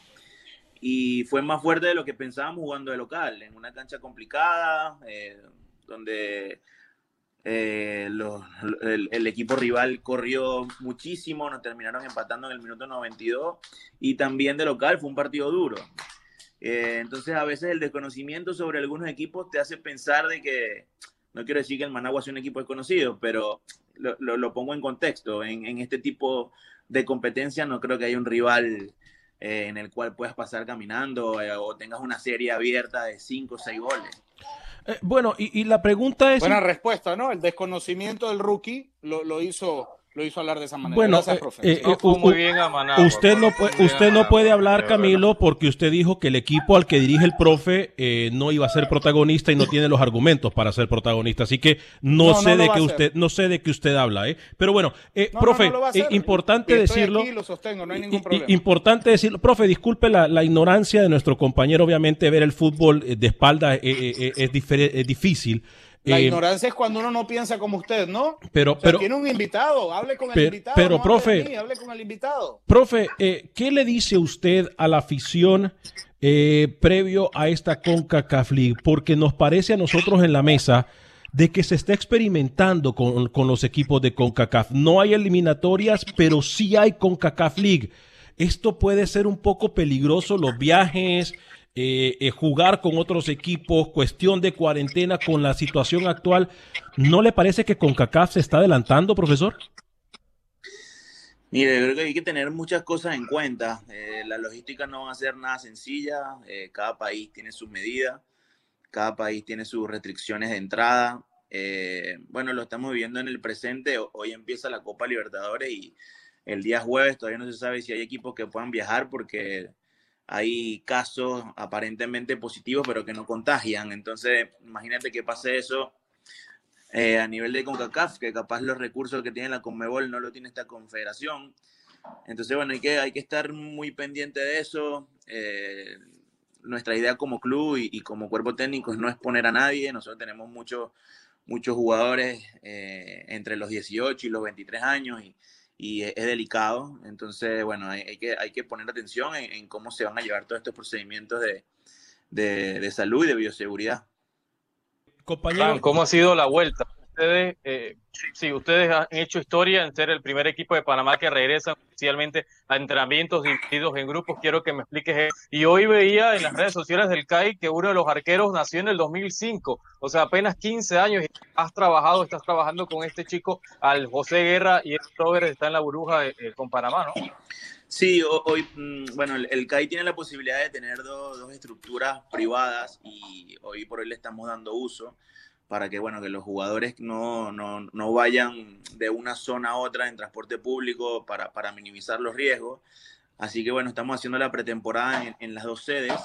Y fue más fuerte de lo que pensábamos jugando de local, en una cancha complicada, eh, donde eh, el, equipo rival corrió muchísimo, nos terminaron empatando en el minuto 92 y también de local fue un partido duro. Eh, entonces a veces el desconocimiento sobre algunos equipos te hace pensar de que, no quiero decir que el Managua sea un equipo desconocido, pero lo, pongo en contexto. En, este tipo de competencia no creo que haya un rival eh, en el cual puedas pasar caminando o tengas una serie abierta de 5 o 6 goles. Eh, bueno, y, la pregunta es... Buena respuesta, ¿no? El desconocimiento del rookie lo, lo hizo lo hizo hablar de esa manera. Bueno, eh, eh, muy bien usted no puede, usted no puede hablar, Camilo, porque usted dijo que el equipo al que dirige el profe eh, no iba a ser protagonista y no tiene los argumentos para ser protagonista. Así que no, sé de que usted, no sé de qué usted habla, ¿eh? Pero bueno, profe, importante decirlo. Importante decirlo, profe, disculpe la, ignorancia de nuestro compañero. Obviamente ver el fútbol de espalda es, es difícil. La eh, ignorancia es cuando uno no piensa como usted, ¿no? Pero, pero tiene un invitado, hable con el invitado. Pero, profe, hable, con el invitado. Profe, eh, ¿qué le dice usted a la afición eh, previo a esta CONCACAF League? Porque nos parece a nosotros en la mesa de que se está experimentando con, con los equipos de CONCACAF. No hay eliminatorias, pero sí hay CONCACAF League. Esto puede ser un poco peligroso, los viajes, eh, eh, jugar con otros equipos, cuestión de cuarentena con la situación actual, ¿no le parece que CONCACAF se está adelantando, profesor? Mire, creo que hay que tener muchas cosas en cuenta. la logística no va a ser nada sencilla. cada país tiene sus medidas, cada país tiene sus restricciones de entrada. bueno, lo estamos viendo en el presente. Hoy empieza la Copa Libertadores y el día jueves todavía no se sabe si hay equipos que puedan viajar porque hay casos aparentemente positivos pero que no contagian. Entonces, imagínate que pase eso eh, a nivel de CONCACAF, que capaz los recursos que tiene la CONMEBOL no lo tiene esta confederación. Entonces, bueno, hay que, hay que estar muy pendiente de eso. Eh, nuestra idea como club y, como cuerpo técnico es no exponer a nadie. Nosotros tenemos muchos muchos jugadores eh, entre los 18 y los 23 años y, y es, delicado. Entonces, bueno, hay, que, hay que poner atención en, cómo se van a llevar todos estos procedimientos de, de, salud y de bioseguridad. Compañero, ¿cómo ha sido la vuelta? Ustedes, eh, sí, ustedes han hecho historia en ser el primer equipo de Panamá que regresa oficialmente a entrenamientos divididos en grupos. Quiero que me expliques eso. Y hoy veía en las redes sociales del CAI que uno de los arqueros nació en el 2005, o sea, apenas 15 años. Has trabajado, estás trabajando con este chico, al José Guerra, y el Robert está en la burbuja eh, con Panamá, ¿no? Sí, hoy, mm, bueno, el, CAI tiene la posibilidad de tener dos, dos estructuras privadas y hoy por hoy le estamos dando uso para que, bueno, que los jugadores no, no, no, vayan de una zona a otra en transporte público para, para, minimizar los riesgos. Así que, bueno, estamos haciendo la pretemporada en, en, las dos sedes,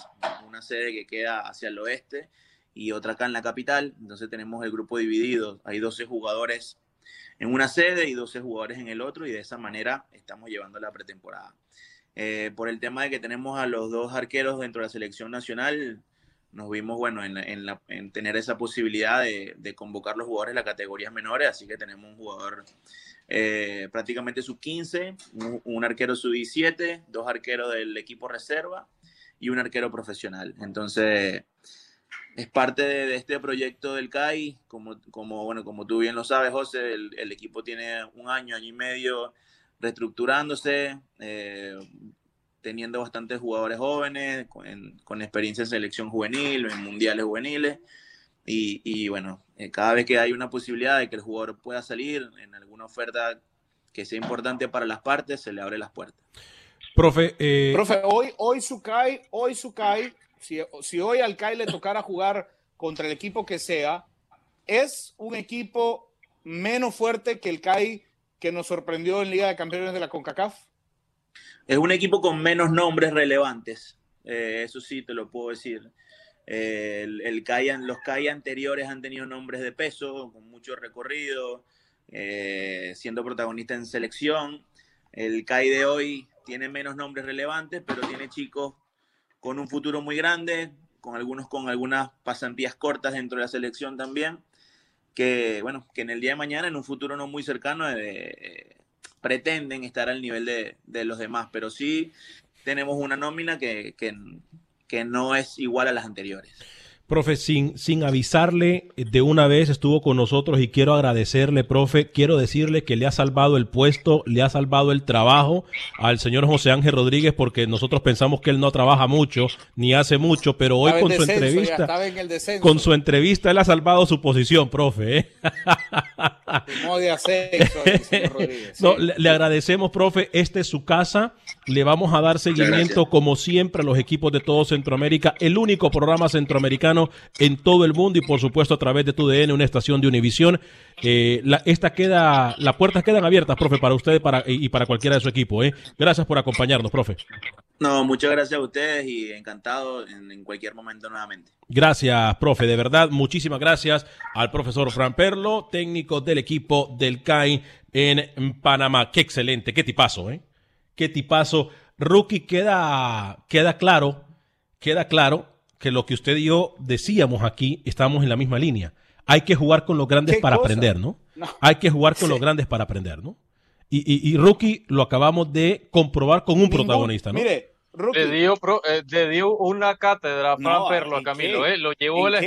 una sede que queda hacia el oeste y otra acá en la capital. Entonces tenemos el grupo dividido, hay 12 jugadores en una sede y 12 jugadores en el otro y de esa manera estamos llevando la pretemporada. Eh, por el tema de que tenemos a los dos arqueros dentro de la selección nacional, nos vimos, bueno, en, tener esa posibilidad de, convocar los jugadores de las categorías menores, así que tenemos un jugador eh, prácticamente sub-15, un, arquero sub-17, dos arqueros del equipo reserva y un arquero profesional. Entonces, es parte de, este proyecto del CAI, como, como, bueno, como tú bien lo sabes, José, el, equipo tiene un año, año y medio reestructurándose, eh, teniendo bastantes jugadores jóvenes, con, experiencia en selección juvenil, en mundiales juveniles. Y, bueno, eh, cada vez que hay una posibilidad de que el jugador pueda salir en alguna oferta que sea importante para las partes, se le abre las puertas. Profe, eh... Profe hoy, hoy Sukai, hoy Sukai, si, si hoy al CAI le tocara jugar contra el equipo que sea, es un equipo menos fuerte que el CAI que nos sorprendió en Liga de Campeones de la CONCACAF. Es un equipo con menos nombres relevantes, eh, eso sí te lo puedo decir. Eh, los CAI anteriores han tenido nombres de peso, con mucho recorrido, eh, siendo protagonista en selección. El CAI de hoy tiene menos nombres relevantes, pero tiene chicos con un futuro muy grande, con algunos con algunas pasantías cortas dentro de la selección también, que bueno, que en el día de mañana, en un futuro no muy cercano, pretenden estar al nivel de, los demás, pero sí tenemos una nómina que, que no es igual a las anteriores. Profe, sin, sin avisarle de una vez estuvo con nosotros y quiero agradecerle, profe, quiero decirle que le ha salvado el puesto, le ha salvado el trabajo al señor José Ángel Rodríguez porque nosotros pensamos que él no trabaja mucho ni hace mucho, pero hoy con su entrevista, con su entrevista él ha salvado su posición, profe. ¿eh? no, le, agradecemos, profe, esta es su casa, le vamos a dar seguimiento como siempre a los equipos de todo Centroamérica, el único programa centroamericano en todo el mundo y por supuesto a través de tu DN, una estación de Univisión. Eh, la, esta queda, las puertas quedan abiertas, profe, para usted para, y para cualquiera de su equipo. ¿eh? Gracias por acompañarnos, profe. No, muchas gracias a ustedes y encantado en, cualquier momento nuevamente. Gracias, profe. De verdad, muchísimas gracias al profesor Fran Perlo, técnico del equipo del CAI en Panamá. Qué excelente, qué tipazo, ¿eh? Qué tipazo. Rookie, queda, queda claro, queda claro que lo que usted y yo decíamos aquí, estamos en la misma línea. Hay que jugar con los grandes para aprender, ¿no? Hay que jugar con los grandes para aprender, ¿no? Y, y, Rookie lo acabamos de comprobar con un protagonista, ¿no? Mire, Rookie. Le dio, eh, le dio una cátedra Fran Perlo a Camilo, ¿eh? Lo llevó a la,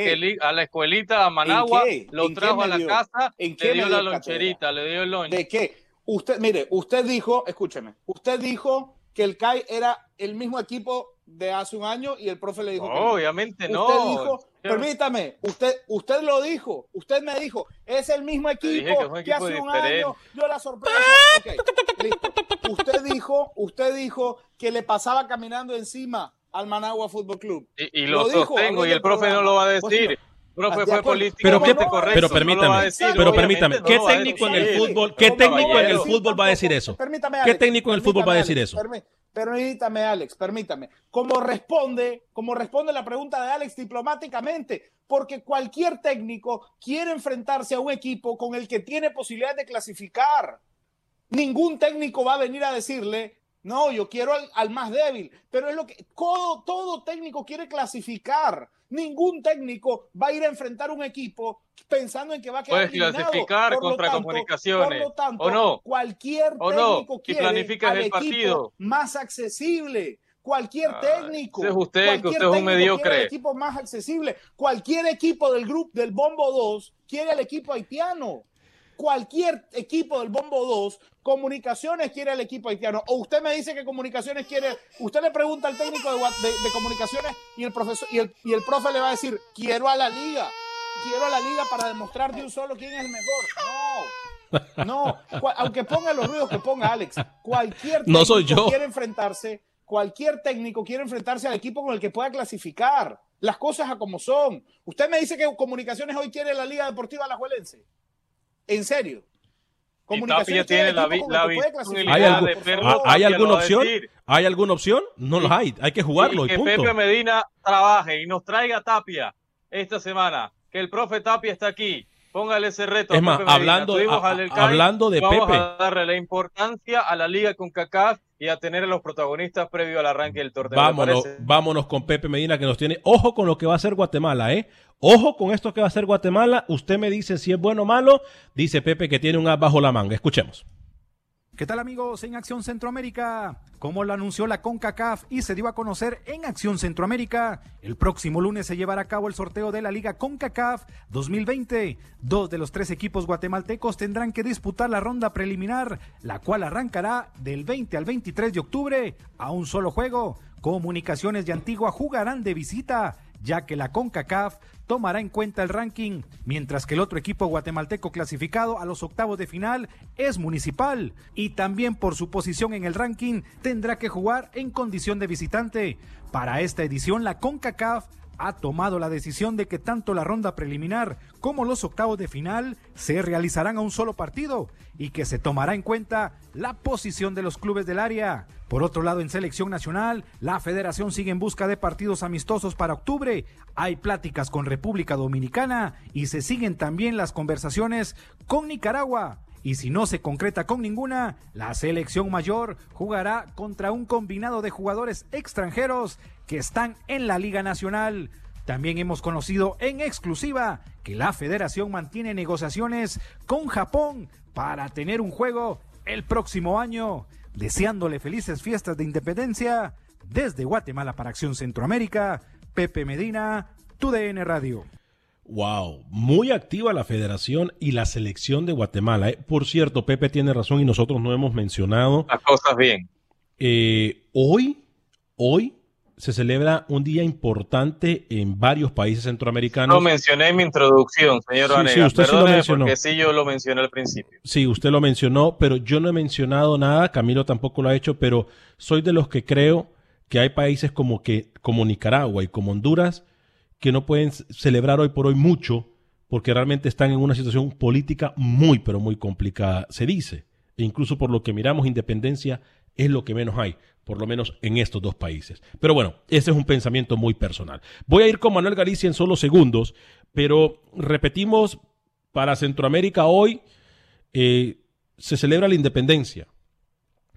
a la, escuelita a Managua, lo trajo a la casa, le dio la loncherita, le dio el lonche. ¿De qué? Usted, mire, usted dijo, escúcheme, usted dijo que el CAI era el mismo equipo de hace un año y el profe le dijo. obviamente no. Usted dijo, permítame, usted, usted lo dijo, usted me dijo, es el mismo equipo que, hace un año dio la sorpresa. Usted dijo, usted dijo que le pasaba caminando encima al Managua Fútbol Club. Y, lo, sostengo y el profe no lo va a decir. Profe fue pero, correcto, pero permítame, pero permítame, ¿qué técnico en el fútbol, qué técnico en el fútbol va a decir eso? ¿Qué técnico en el fútbol va a decir eso? Permítame, Alex, permítame. Como responde, como responde la pregunta de Alex diplomáticamente, porque cualquier técnico quiere enfrentarse a un equipo con el que tiene posibilidad de clasificar. Ningún técnico va a venir a decirle, no, yo quiero al, más débil, pero es lo que todo, todo técnico quiere clasificar. Ningún técnico va a ir a enfrentar un equipo pensando en que va a quedar Puedes clasificar contra comunicaciones. Por lo tanto, o no. cualquier técnico quiere al el equipo más accesible. Cualquier ah, técnico. Es usted, que usted es un mediocre. el equipo más accesible. Cualquier equipo del grupo del Bombo 2 quiere al equipo haitiano cualquier equipo del Bombo 2, Comunicaciones quiere al equipo haitiano. O usted me dice que Comunicaciones quiere, usted le pregunta al técnico de, Comunicaciones y el, profesor, y, el, y el profe le va a decir, quiero a la liga, quiero a la liga para demostrar de un solo quién es el mejor. No, no, aunque ponga los ruidos que ponga Alex, cualquier técnico no soy yo. quiere enfrentarse, cualquier técnico quiere enfrentarse al equipo con el que pueda clasificar. Las cosas a como son. Usted me dice que Comunicaciones hoy quiere la Liga Deportiva Alajuelense. En serio. Comunicaciones tiene la, la ¿Hay, ¿Hay alguna opción? ¿Hay alguna opción? No lo hay. Hay que jugarlo. Y, que Pepe Medina trabaje y nos traiga Tapia esta semana. Que el profe Tapia está aquí. Póngale ese reto. Es más, hablando, hablando de vamos Pepe. a darle la importancia a la liga con CACAF y a tener a los protagonistas previo al arranque del torneo. Vámonos, vámonos con Pepe Medina que nos tiene. Ojo con lo que va a hacer Guatemala, ¿eh? Ojo con esto que va a hacer Guatemala. Usted me dice si es bueno o malo. Dice Pepe que tiene un as bajo la manga. Escuchemos. ¿Qué tal amigos en Acción Centroamérica? Como lo anunció la CONCACAF y se dio a conocer en Acción Centroamérica, el próximo lunes se llevará a cabo el sorteo de la Liga CONCACAF 2020. Dos de los tres equipos guatemaltecos tendrán que disputar la ronda preliminar, la cual arrancará del 20 al 23 de octubre a un solo juego. Comunicaciones de Antigua jugarán de visita ya que la CONCACAF tomará en cuenta el ranking, mientras que el otro equipo guatemalteco clasificado a los octavos de final es Municipal y también por su posición en el ranking tendrá que jugar en condición de visitante. Para esta edición la CONCACAF ha tomado la decisión de que tanto la ronda preliminar como los octavos de final se realizarán a un solo partido y que se tomará en cuenta la posición de los clubes del área. Por otro lado, en selección nacional, la federación sigue en busca de partidos amistosos para octubre. Hay pláticas con República Dominicana y se siguen también las conversaciones con Nicaragua. Y si no se concreta con ninguna, la selección mayor jugará contra un combinado de jugadores extranjeros que están en la Liga Nacional. También hemos conocido en exclusiva que la federación mantiene negociaciones con Japón para tener un juego el próximo año deseándole felices fiestas de independencia desde Guatemala para Acción Centroamérica, Pepe Medina, TUDN Radio. Wow, muy activa la federación y la selección de Guatemala. ¿eh? Por cierto, Pepe tiene razón y nosotros no hemos mencionado. Las cosas bien. Eh, hoy, hoy se celebra un día importante en varios países centroamericanos. Lo mencioné en mi introducción, señor sí, sí, usted sí lo mencionó. porque sí yo lo mencioné al principio. Sí, usted lo mencionó, pero yo no he mencionado nada, Camilo tampoco lo ha hecho, pero soy de los que creo que hay países como, que, como Nicaragua y como Honduras que no pueden celebrar hoy por hoy mucho porque realmente están en una situación política muy, pero muy complicada, se dice. E incluso por lo que miramos, independencia es lo que menos hay por lo menos en estos dos países. Pero bueno, ese es un pensamiento muy personal. Voy a ir con Manuel Galicia en solo segundos, pero repetimos, para Centroamérica hoy eh, se celebra la independencia.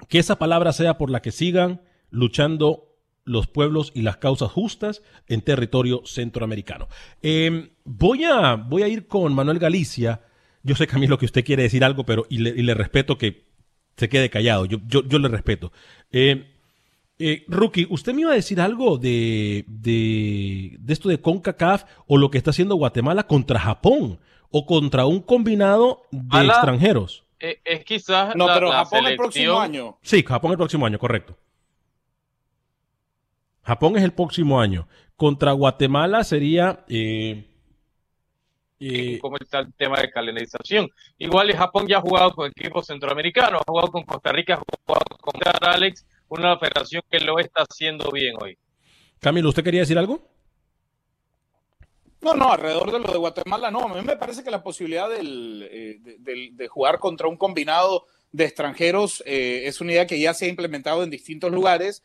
Que esa palabra sea por la que sigan luchando los pueblos y las causas justas en territorio centroamericano. Em, voy, a, voy a ir con Manuel Galicia. Yo sé, Camilo, que usted quiere decir algo, pero y le, respeto que se quede callado. Yo, yo, yo le respeto. Eh, eh, Rookie, ¿usted me iba a decir algo de, de, esto de CONCACAF o lo que está haciendo Guatemala contra Japón o contra un combinado de extranjeros? Eh, es quizás. No, pero Japón el próximo año. Sí, Japón el próximo año, correcto. Japón es el próximo año. Contra Guatemala sería... Eh, eh, ¿Cómo está el tema de calendarización? Igual Japón ya ha jugado con equipos centroamericanos, ha jugado con Costa Rica, ha jugado con Alex, una operación que lo está haciendo bien hoy. Camilo, ¿usted quería decir algo? No, no, alrededor de lo de Guatemala, no. A mí me parece que la posibilidad del, eh, de, jugar contra un combinado de extranjeros eh, es una idea que ya se ha implementado en distintos lugares.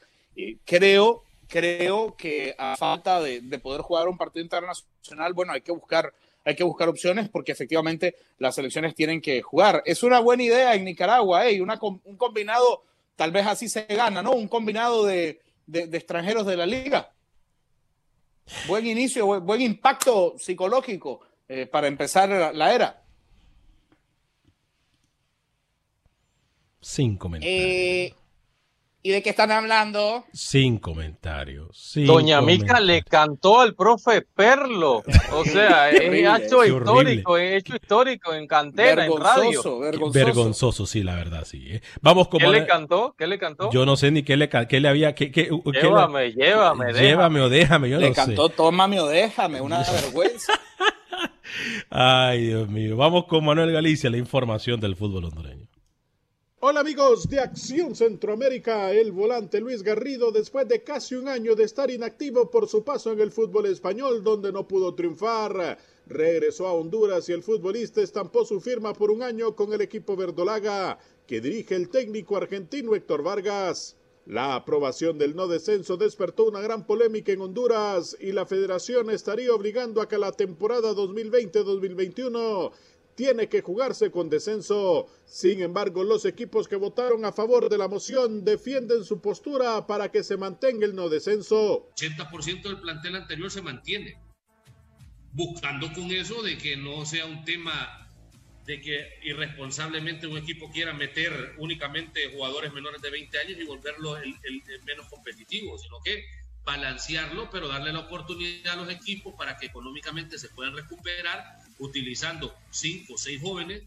creo, creo que a falta de, poder jugar un partido internacional, bueno, hay que buscar hay que buscar opciones porque efectivamente las selecciones tienen que jugar. Es una buena idea en Nicaragua, ¿eh? un combinado, tal vez así se gana, ¿no? Un combinado de, extranjeros de la liga. Buen inicio, buen, impacto psicológico eh, para empezar la, era. Sin comentarios. Eh, ¿Y de qué están hablando? Sin comentarios. Doña Mica le cantó al profe Perlo. O sea, es hecho histórico, es hecho histórico en cantera, en radio. Vergonzoso. vergonzoso, sí, la verdad, sí. ¿eh? Vamos ¿Qué le cantó? ¿Qué le cantó? Yo no sé ni qué le, qué le había. Qué, qué, llévame, llévame, Llévame o déjame, yo le no cantó, tómame o déjame, una vergüenza. Ay, Dios mío. Vamos con Manuel Galicia, la información del fútbol hondureño. Hola amigos de Acción Centroamérica, el volante Luis Garrido después de casi un año de estar inactivo por su paso en el fútbol español donde no pudo triunfar, regresó a Honduras y el futbolista estampó su firma por un año con el equipo verdolaga que dirige el técnico argentino Héctor Vargas. La aprobación del no descenso despertó una gran polémica en Honduras y la federación estaría obligando a que la temporada 2020-2021 tiene que jugarse con descenso. Sin embargo, los equipos que votaron a favor de la moción defienden su postura para que se mantenga el no descenso. 80% del plantel anterior se mantiene, buscando con eso de que no sea un tema de que irresponsablemente un equipo quiera meter únicamente jugadores menores de 20 años y volverlo el, menos competitivo, sino que balancearlo, pero darle la oportunidad a los equipos para que económicamente se puedan recuperar utilizando cinco o seis jóvenes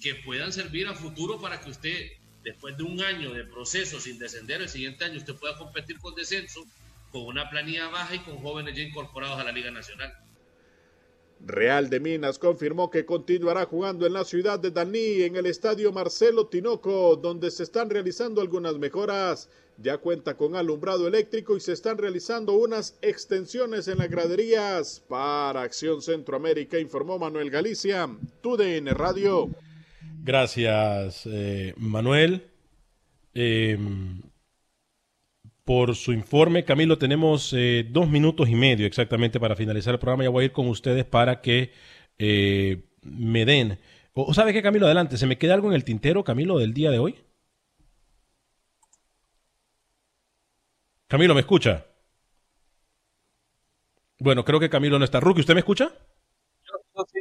que puedan servir a futuro para que usted, después de un año de proceso sin descender, el siguiente año usted pueda competir con descenso, con una planilla baja y con jóvenes ya incorporados a la Liga Nacional. Real de Minas confirmó que continuará jugando en la ciudad de Daní, en el estadio Marcelo Tinoco, donde se están realizando algunas mejoras. Ya cuenta con alumbrado eléctrico y se están realizando unas extensiones en las graderías. Para Acción Centroamérica, informó Manuel Galicia, TUDN Radio. Gracias, eh, Manuel. Em, por su informe. Camilo, tenemos eh, dos minutos y medio exactamente para finalizar el programa. Ya voy a ir con ustedes para que eh, me den. O, ¿Sabe qué, Camilo? Adelante. ¿Se me queda algo en el tintero, Camilo, del día de hoy? Camilo, ¿me escucha? Bueno, creo que Camilo no está. Rookie, ¿usted me escucha?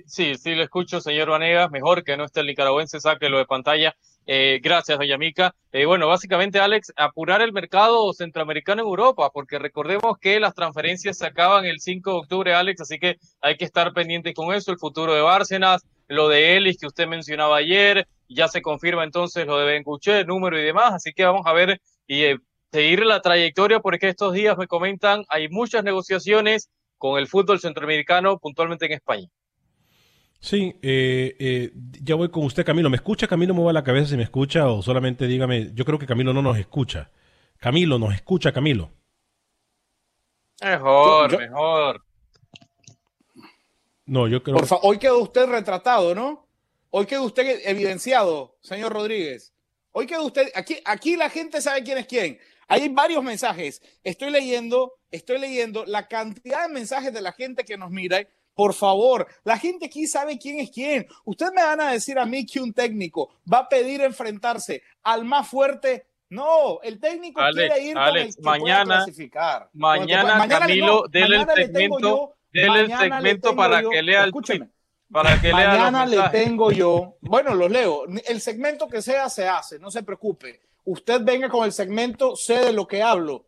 Sí, sí, le escucho, señor Vanegas. Mejor que no esté el nicaragüense, sáquelo de pantalla. Eh, gracias, doña Mica. Eh, bueno, básicamente, Alex, apurar el mercado centroamericano en Europa, porque recordemos que las transferencias se acaban el 5 de octubre, Alex, así que hay que estar pendiente con eso. El futuro de Bárcenas, lo de Ellis que usted mencionaba ayer, ya se confirma entonces lo de Bencuché, número y demás, así que vamos a ver y eh, seguir la trayectoria, porque estos días me comentan, hay muchas negociaciones con el fútbol centroamericano, puntualmente en España. Sí, eh, eh, ya voy con usted, Camilo. ¿Me escucha? Camilo mueva la cabeza si me escucha o solamente dígame, yo creo que Camilo no nos escucha. Camilo, ¿nos escucha, Camilo? Mejor, mejor. No, yo creo. Por favor, hoy quedó usted retratado, ¿no? Hoy quedó usted evidenciado, señor Rodríguez. Hoy quedó usted. Aquí, aquí la gente sabe quién es quién. Hay varios mensajes. Estoy leyendo, estoy leyendo la cantidad de mensajes de la gente que nos mira por favor, la gente aquí sabe quién es quién. Ustedes me van a decir a mí que un técnico va a pedir enfrentarse al más fuerte. No, el técnico quiere ir con el que mañana, clasificar. Mañana, Camilo, del el segmento, el segmento para que lea el para que mañana le tengo yo, bueno, los leo. El segmento que sea se hace, no se preocupe. Usted venga con el segmento, sé de lo que hablo.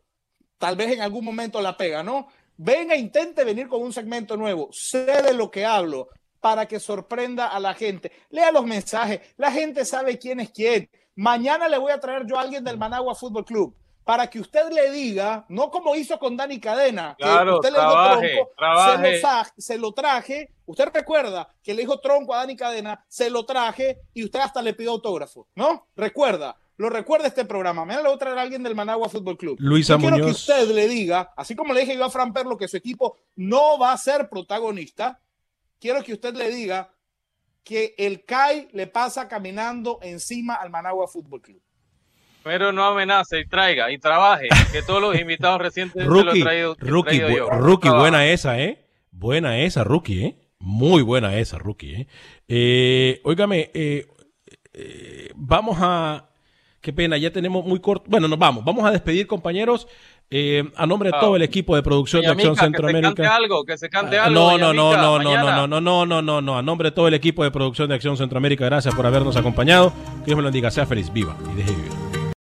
Tal vez en algún momento la pega, ¿no? Venga, intente venir con un segmento nuevo. Sé de lo que hablo para que sorprenda a la gente. Lea los mensajes. La gente sabe quién es quién. Mañana le voy a traer yo a alguien del Managua Fútbol Club. para que usted le diga, no como hizo con Dani Cadena, que Claro, usted trabaje, le dio tronco, trabaje. Se, lo se lo traje, usted recuerda que le dijo tronco a Dani Cadena, se lo traje y usted hasta le pidió autógrafo, ¿no? Recuerda, lo recuerda este programa. Mañana le voy a traer a alguien del Managua Fútbol Club. Luisa Yo quiero que Muñoz. usted le diga, así como le dije yo a Fran Perlo que su equipo no va a ser protagonista, quiero que usted le diga que el CAI le pasa caminando encima al Managua Fútbol Club. Pero no amenace y traiga y trabaje, que todos los invitados recientes lo Rookie, he traído, he rookie, traído bu- yo. rookie, buena esa, ¿eh? Buena esa, rookie, ¿eh? Muy buena esa, rookie, ¿eh? eh óigame, eh, eh, vamos a... Qué pena, ya tenemos muy corto... Bueno, nos vamos. Vamos a despedir, compañeros. eh, a nombre de Ah. todo el equipo de producción Doña de Acción Mica, que se Centroamérica. cante algo, que se cante Ah, algo. No, doña no, no, Mica, no, no, mañana. no, no, no, no, no, no. A nombre de todo el equipo de producción de Acción Centroamérica, gracias por habernos acompañado. Que Dios me lo bendiga. Sea feliz, viva y deje vivir.